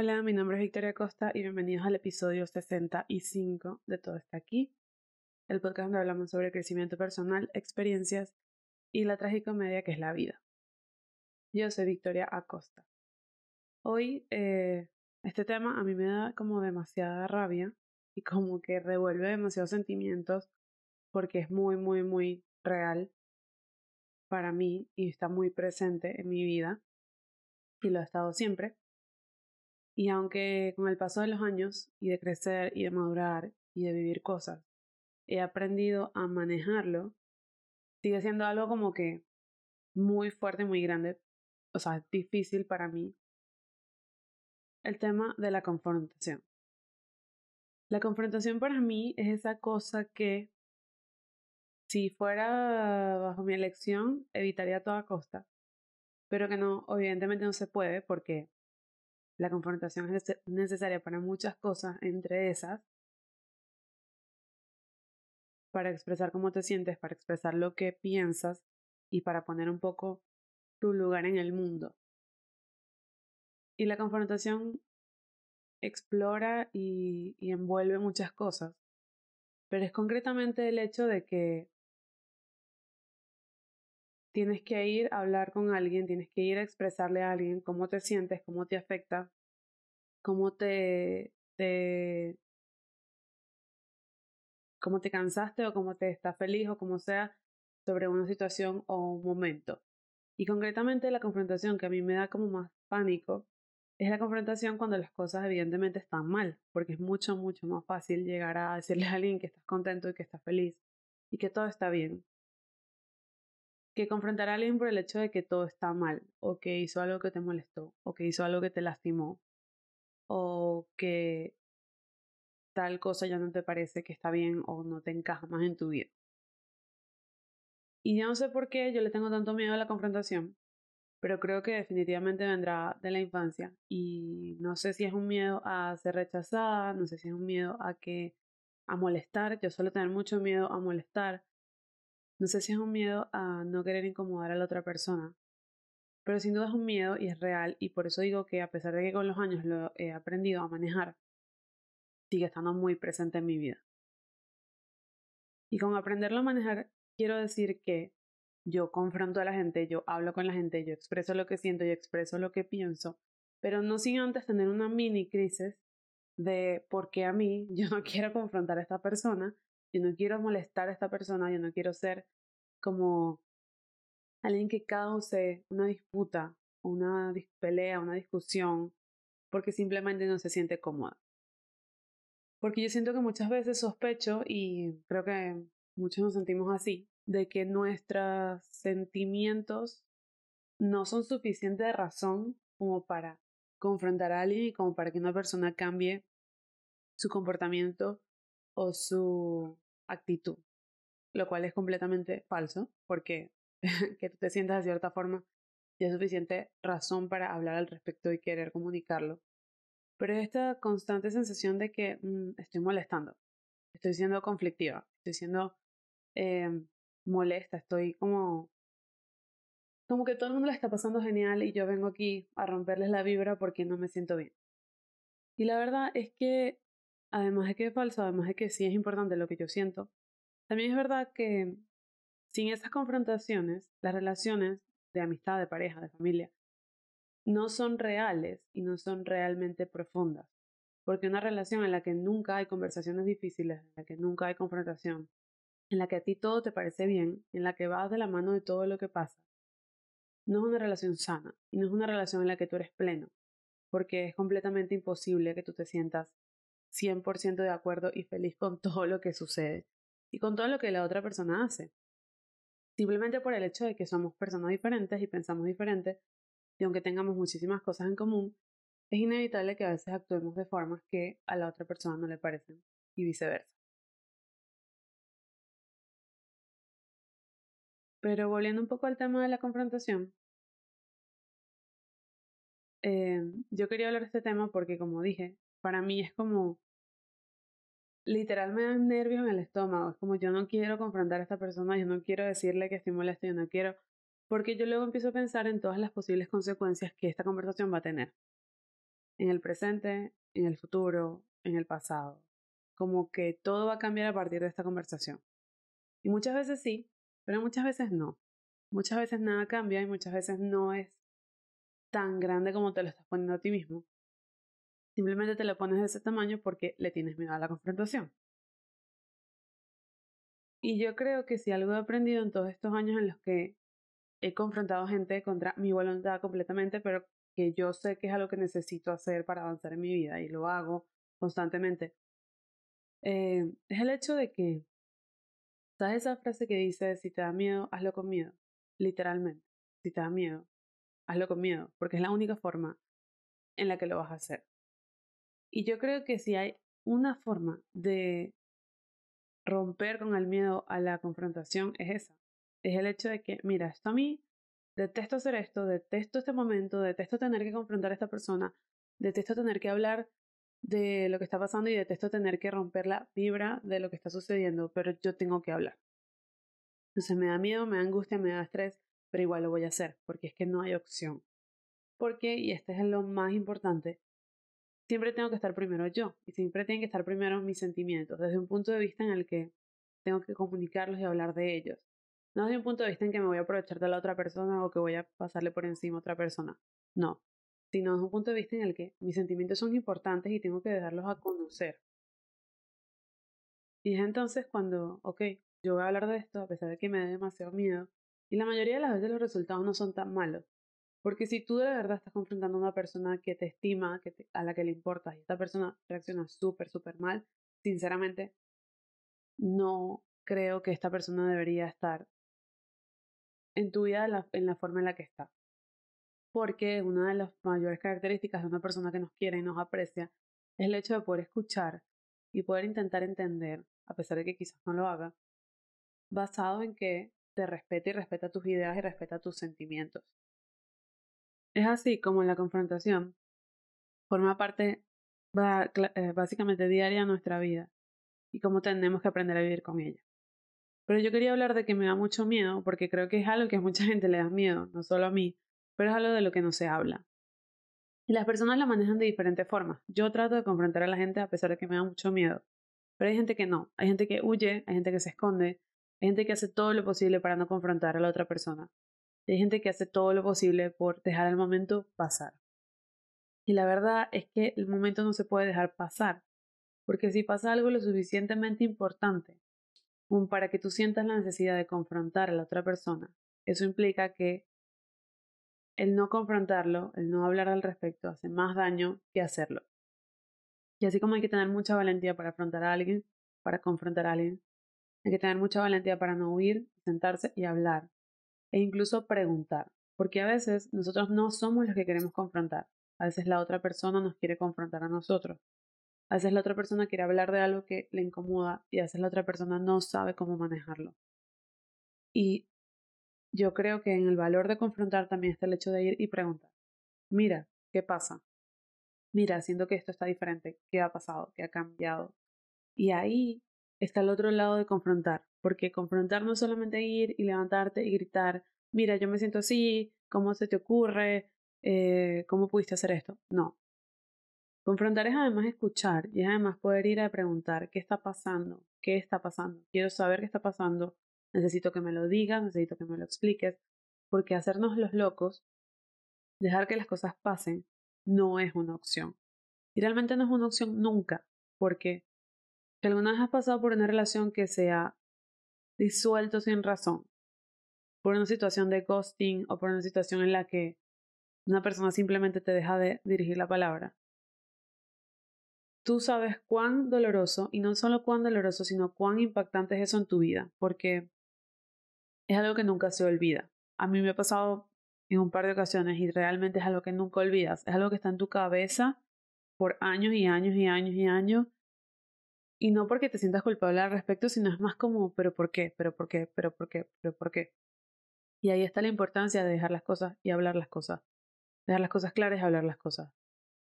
Hola, mi nombre es Victoria Costa y bienvenidos al episodio 65 de Todo está aquí, el podcast donde hablamos sobre crecimiento personal, experiencias y la tragicomedia que es la vida. Yo soy Victoria Acosta. Hoy eh, este tema a mí me da como demasiada rabia y como que revuelve demasiados sentimientos porque es muy, muy, muy real para mí y está muy presente en mi vida y lo ha estado siempre. Y aunque con el paso de los años y de crecer y de madurar y de vivir cosas, he aprendido a manejarlo, sigue siendo algo como que muy fuerte, muy grande, o sea, difícil para mí. El tema de la confrontación. La confrontación para mí es esa cosa que, si fuera bajo mi elección, evitaría a toda costa, pero que no, evidentemente no se puede porque la confrontación es necesaria para muchas cosas, entre esas, para expresar cómo te sientes, para expresar lo que piensas y para poner un poco tu lugar en el mundo. Y la confrontación explora y, y envuelve muchas cosas, pero es concretamente el hecho de que tienes que ir a hablar con alguien, tienes que ir a expresarle a alguien cómo te sientes, cómo te afecta, cómo te, cómo te cansaste o cómo te estás feliz o como sea sobre una situación o un momento. Y concretamente la confrontación que a mí me da como más pánico es la confrontación cuando las cosas evidentemente están mal, porque es mucho, mucho más fácil llegar a decirle a alguien que estás contento y que estás feliz y que todo está bien que confrontar a alguien por el hecho de que todo está mal, o que hizo algo que te molestó, o que hizo algo que te lastimó, o que tal cosa ya no te parece que está bien o no te encaja más en tu vida. Y yo no sé por qué yo le tengo tanto miedo a la confrontación, pero creo que definitivamente vendrá de la infancia y no sé si es un miedo a ser rechazada, no sé si es un miedo a que a molestar, yo suelo tener mucho miedo a molestar, no sé si es un miedo a no querer incomodar a la otra persona, pero sin duda es un miedo y es real y por eso digo que a pesar de que con los años lo he aprendido a manejar, sigue estando muy presente en mi vida. Y con aprenderlo a manejar quiero decir que yo confronto a la gente, yo hablo con la gente, yo expreso lo que siento, yo expreso lo que pienso, pero no sin antes tener una mini crisis de por qué a mí yo no quiero confrontar a esta persona yo no quiero molestar a esta persona, yo no quiero ser como alguien que cause una disputa, una pelea, una discusión, porque simplemente no se siente cómoda. Porque yo siento que muchas veces sospecho, y creo que muchos nos sentimos así, de que nuestros sentimientos no son suficiente de razón como para confrontar a alguien y como para que una persona cambie su comportamiento o su actitud, lo cual es completamente falso, porque que tú te sientas de cierta forma ya es suficiente razón para hablar al respecto y querer comunicarlo. Pero es esta constante sensación de que mm, estoy molestando, estoy siendo conflictiva, estoy siendo em, molesta, estoy como como que todo el mundo la está pasando genial y yo vengo aquí a romperles la vibra porque no me siento bien. Y la verdad es que además de que es falso, además de que sí es importante lo que yo siento, también es verdad que sin esas confrontaciones, las relaciones de amistad, de pareja, de familia, no son reales y no son realmente profundas. Porque una relación en la que nunca hay conversaciones difíciles, en la que nunca hay confrontación, en la que a ti todo te parece bien, en la que vas de la mano de todo lo que pasa, no es una relación sana y no es una relación en la que tú eres pleno, porque es completamente imposible que tú te sientas 100% de acuerdo y feliz con todo lo que sucede y con todo lo que la otra persona hace. Simplemente por el hecho de que somos personas diferentes y pensamos diferente, y aunque tengamos muchísimas cosas en común, es inevitable que a veces actuemos de formas que a la otra persona no le parecen y viceversa. Pero volviendo un poco al tema de la confrontación, eh, yo quería hablar de este tema porque, como dije, para mí es como literal me dan nervios en el estómago. Es como yo no quiero confrontar a esta persona, yo no quiero decirle que estoy molesto, yo no quiero. Porque yo luego empiezo a pensar en todas las posibles consecuencias que esta conversación va a tener. en el presente, en el futuro, en el pasado. Como que todo va a cambiar a partir de esta conversación. Y muchas veces sí, pero muchas veces no. Muchas veces nada cambia y muchas veces no es tan grande como te lo estás poniendo a ti mismo. Simplemente te lo pones de ese tamaño porque le tienes miedo a la confrontación. Y yo creo que si algo he aprendido en todos estos años en los que he confrontado gente contra mi voluntad completamente, pero que yo sé que es algo que necesito hacer para avanzar en mi vida y lo hago constantemente, eh, es el hecho de que, ¿sabes esa frase que dice, si te da miedo, hazlo con miedo? Literalmente, si te da miedo, hazlo con miedo, porque es la única forma en la que lo vas a hacer. Y yo creo que si hay una forma de romper con el miedo a la confrontación, es esa. Es el hecho de que, mira, esto a mí detesto hacer esto, detesto este momento, detesto tener que confrontar a esta persona, detesto tener que hablar de lo que está pasando y detesto tener que romper la vibra de lo que está sucediendo, pero yo tengo que hablar. Entonces me da miedo, me da angustia, me da estrés, pero igual lo voy a hacer, porque es que no hay opción. Porque, y este es lo más importante, siempre tengo que estar primero yo, y siempre tienen que estar primero mis sentimientos, desde un punto de vista en el que tengo que comunicarlos y hablar de ellos. No desde un punto de vista en que me voy a aprovechar de la otra persona o que voy a pasarle por encima a otra persona. No. Sino desde un punto de vista en el que mis sentimientos son importantes y tengo que dejarlos a conocer. Y es entonces cuando, ok, yo voy a hablar de esto a pesar de que me da demasiado miedo. Y la mayoría de las veces los resultados no son tan malos. Porque si tú de verdad estás confrontando a una persona que te estima, que a la que le importa, y esta persona reacciona súper, súper mal, sinceramente, no creo que esta persona debería estar en tu vida en la, forma en la que está. Porque una de las mayores características de una persona que nos quiere y nos aprecia es el hecho de poder escuchar y poder intentar entender, a pesar de que quizás no lo haga, basado en que te respete y respeta tus ideas y respeta tus sentimientos. Es así como la confrontación forma parte eh, básicamente diaria de nuestra vida y cómo tenemos que aprender a vivir con ella. Pero yo quería hablar de que me da mucho miedo, porque creo que es algo que a mucha gente le da miedo, no solo a mí, pero es algo de lo que no se habla. Y las personas la manejan de diferentes formas. Yo trato de confrontar a la gente a pesar de que me da mucho miedo. Pero hay gente que no. Hay gente que huye, hay gente que se esconde, hay gente que hace todo lo posible para no confrontar a la otra persona. Hay gente que hace todo lo posible por dejar el momento pasar. Y la verdad es que el momento no se puede dejar pasar. Porque si pasa algo lo suficientemente importante para que tú sientas la necesidad de confrontar a la otra persona, eso implica que el no confrontarlo, el no hablar al respecto, hace más daño que hacerlo. Y así como hay que tener mucha valentía para afrontar a alguien, para confrontar a alguien, hay que tener mucha valentía para no huir, sentarse y hablar, e incluso preguntar, porque a veces nosotros no somos los que queremos confrontar, a veces la otra persona nos quiere confrontar a nosotros. A veces la otra persona quiere hablar de algo que le incomoda y a veces la otra persona no sabe cómo manejarlo. Y yo creo que en el valor de confrontar también está el hecho de ir y preguntar, mira, ¿qué pasa? Mira, siento que esto está diferente, ¿qué ha pasado? ¿Qué ha cambiado? Y ahí está el otro lado de confrontar, porque confrontar no es solamente ir y levantarte y gritar, mira, yo me siento así, ¿cómo se te ocurre? Eh, ¿Cómo pudiste hacer esto? No, Confrontar es además escuchar y es además poder ir a preguntar qué está pasando, qué está pasando, quiero saber qué está pasando, necesito que me lo digas, necesito que me lo expliques, porque hacernos los locos, dejar que las cosas pasen, no es una opción. Y realmente no es una opción nunca, porque si alguna vez has pasado por una relación que se ha disuelto sin razón, por una situación de ghosting o por una situación en la que una persona simplemente te deja de dirigir la palabra, tú sabes cuán doloroso, y no solo cuán doloroso, sino cuán impactante es eso en tu vida, porque es algo que nunca se olvida. A mí me ha pasado en un par de ocasiones y realmente es algo que nunca olvidas, es algo que está en tu cabeza por años y años y años y años. Y no porque te sientas culpable al respecto, sino es más como, pero ¿por qué? ¿Pero por qué? ¿Pero por qué? ¿Pero por qué? Y ahí está la importancia de dejar las cosas y hablar las cosas. Dejar las cosas claras y hablar las cosas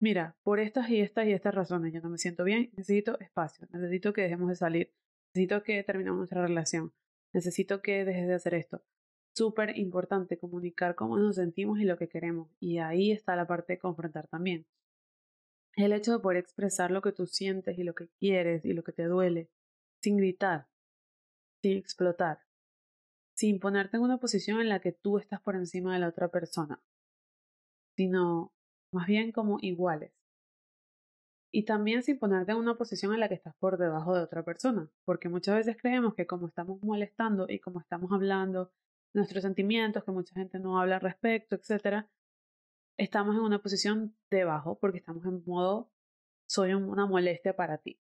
mira, por estas y estas y estas razones yo no me siento bien, necesito espacio, necesito que dejemos de salir, necesito que terminemos nuestra relación, necesito que dejes de hacer esto. Súper importante comunicar cómo nos sentimos y lo que queremos. Y ahí está la parte de confrontar también. El hecho de poder expresar lo que tú sientes y lo que quieres y lo que te duele, sin gritar, sin explotar, sin ponerte en una posición en la que tú estás por encima de la otra persona, sino más bien como iguales. Y también sin ponerte en una posición en la que estás por debajo de otra persona, porque muchas veces creemos que como estamos molestando y como estamos hablando nuestros sentimientos, que mucha gente no habla al respecto, etc., estamos en una posición debajo porque estamos en modo soy una molestia para ti.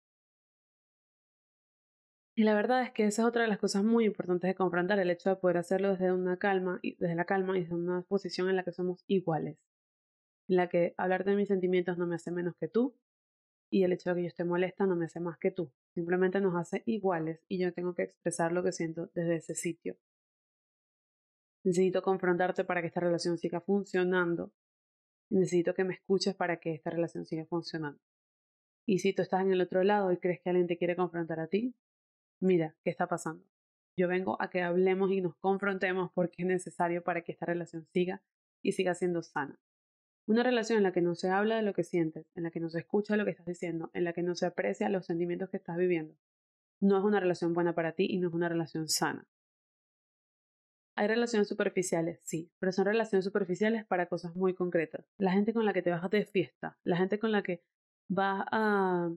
Y la verdad es que esa es otra de las cosas muy importantes de confrontar, el hecho de poder hacerlo desde una calma, desde la calma y desde una posición en la que somos iguales, en la que hablar de mis sentimientos no me hace menos que tú, y el hecho de que yo esté molesta no me hace más que tú, simplemente nos hace iguales y yo tengo que expresar lo que siento desde ese sitio. Necesito confrontarte para que esta relación siga funcionando. Necesito que me escuches para que esta relación siga funcionando. Y si tú estás en el otro lado y crees que alguien te quiere confrontar a ti, mira, ¿qué está pasando? Yo vengo a que hablemos y nos confrontemos porque es necesario para que esta relación siga y siga siendo sana. Una relación en la que no se habla de lo que sientes, en la que no se escucha lo que estás diciendo, en la que no se aprecia los sentimientos que estás viviendo, no es una relación buena para ti y no es una relación sana. Hay relaciones superficiales, sí, pero son relaciones superficiales para cosas muy concretas. La gente con la que te vas de fiesta, la gente con la que vas a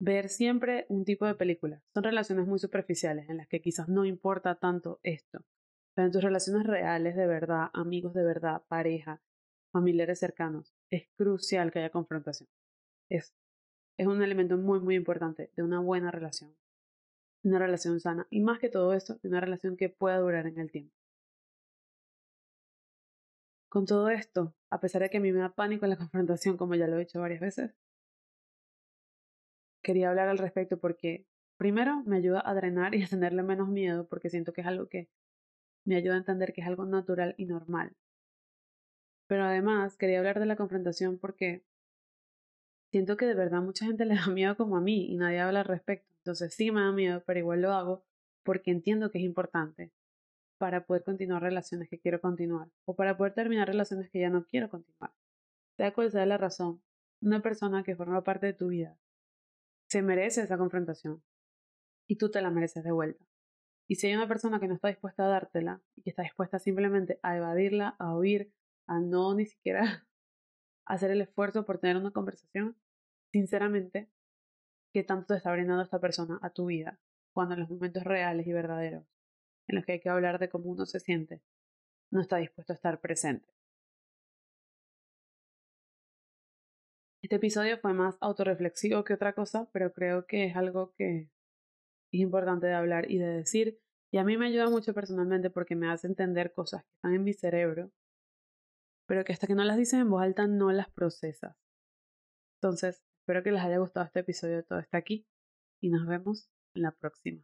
ver siempre un tipo de película. Son relaciones muy superficiales en las que quizás no importa tanto esto. Pero en tus relaciones reales de verdad, amigos de verdad, pareja, familiares cercanos, es crucial que haya confrontación. Es, es un elemento muy, muy importante de una buena relación una relación sana y más que todo esto, una relación que pueda durar en el tiempo. Con todo esto, a pesar de que a mí me da pánico la confrontación, como ya lo he dicho varias veces, quería hablar al respecto porque, primero, me ayuda a drenar y a tenerle menos miedo porque siento que es algo que me ayuda a entender que es algo natural y normal. Pero además, quería hablar de la confrontación porque siento que de verdad mucha gente le da miedo como a mí y nadie habla al respecto. Entonces sí me da miedo, pero igual lo hago porque entiendo que es importante para poder continuar relaciones que quiero continuar o para poder terminar relaciones que ya no quiero continuar. Sea cual sea la razón, una persona que forma parte de tu vida se merece esa confrontación y tú te la mereces de vuelta. Y si hay una persona que no está dispuesta a dártela y que está dispuesta simplemente a evadirla, a huir, a no ni siquiera hacer el esfuerzo por tener una conversación, sinceramente, qué tanto te está brindando esta persona a tu vida, cuando en los momentos reales y verdaderos, en los que hay que hablar de cómo uno se siente, no está dispuesto a estar presente. Este episodio fue más autorreflexivo que otra cosa, pero creo que es algo que es importante de hablar y de decir, y a mí me ayuda mucho personalmente porque me hace entender cosas que están en mi cerebro, pero que hasta que no las dices en voz alta no las procesas. Entonces, Espero que les haya gustado este episodio. Todo está aquí y nos vemos en la próxima.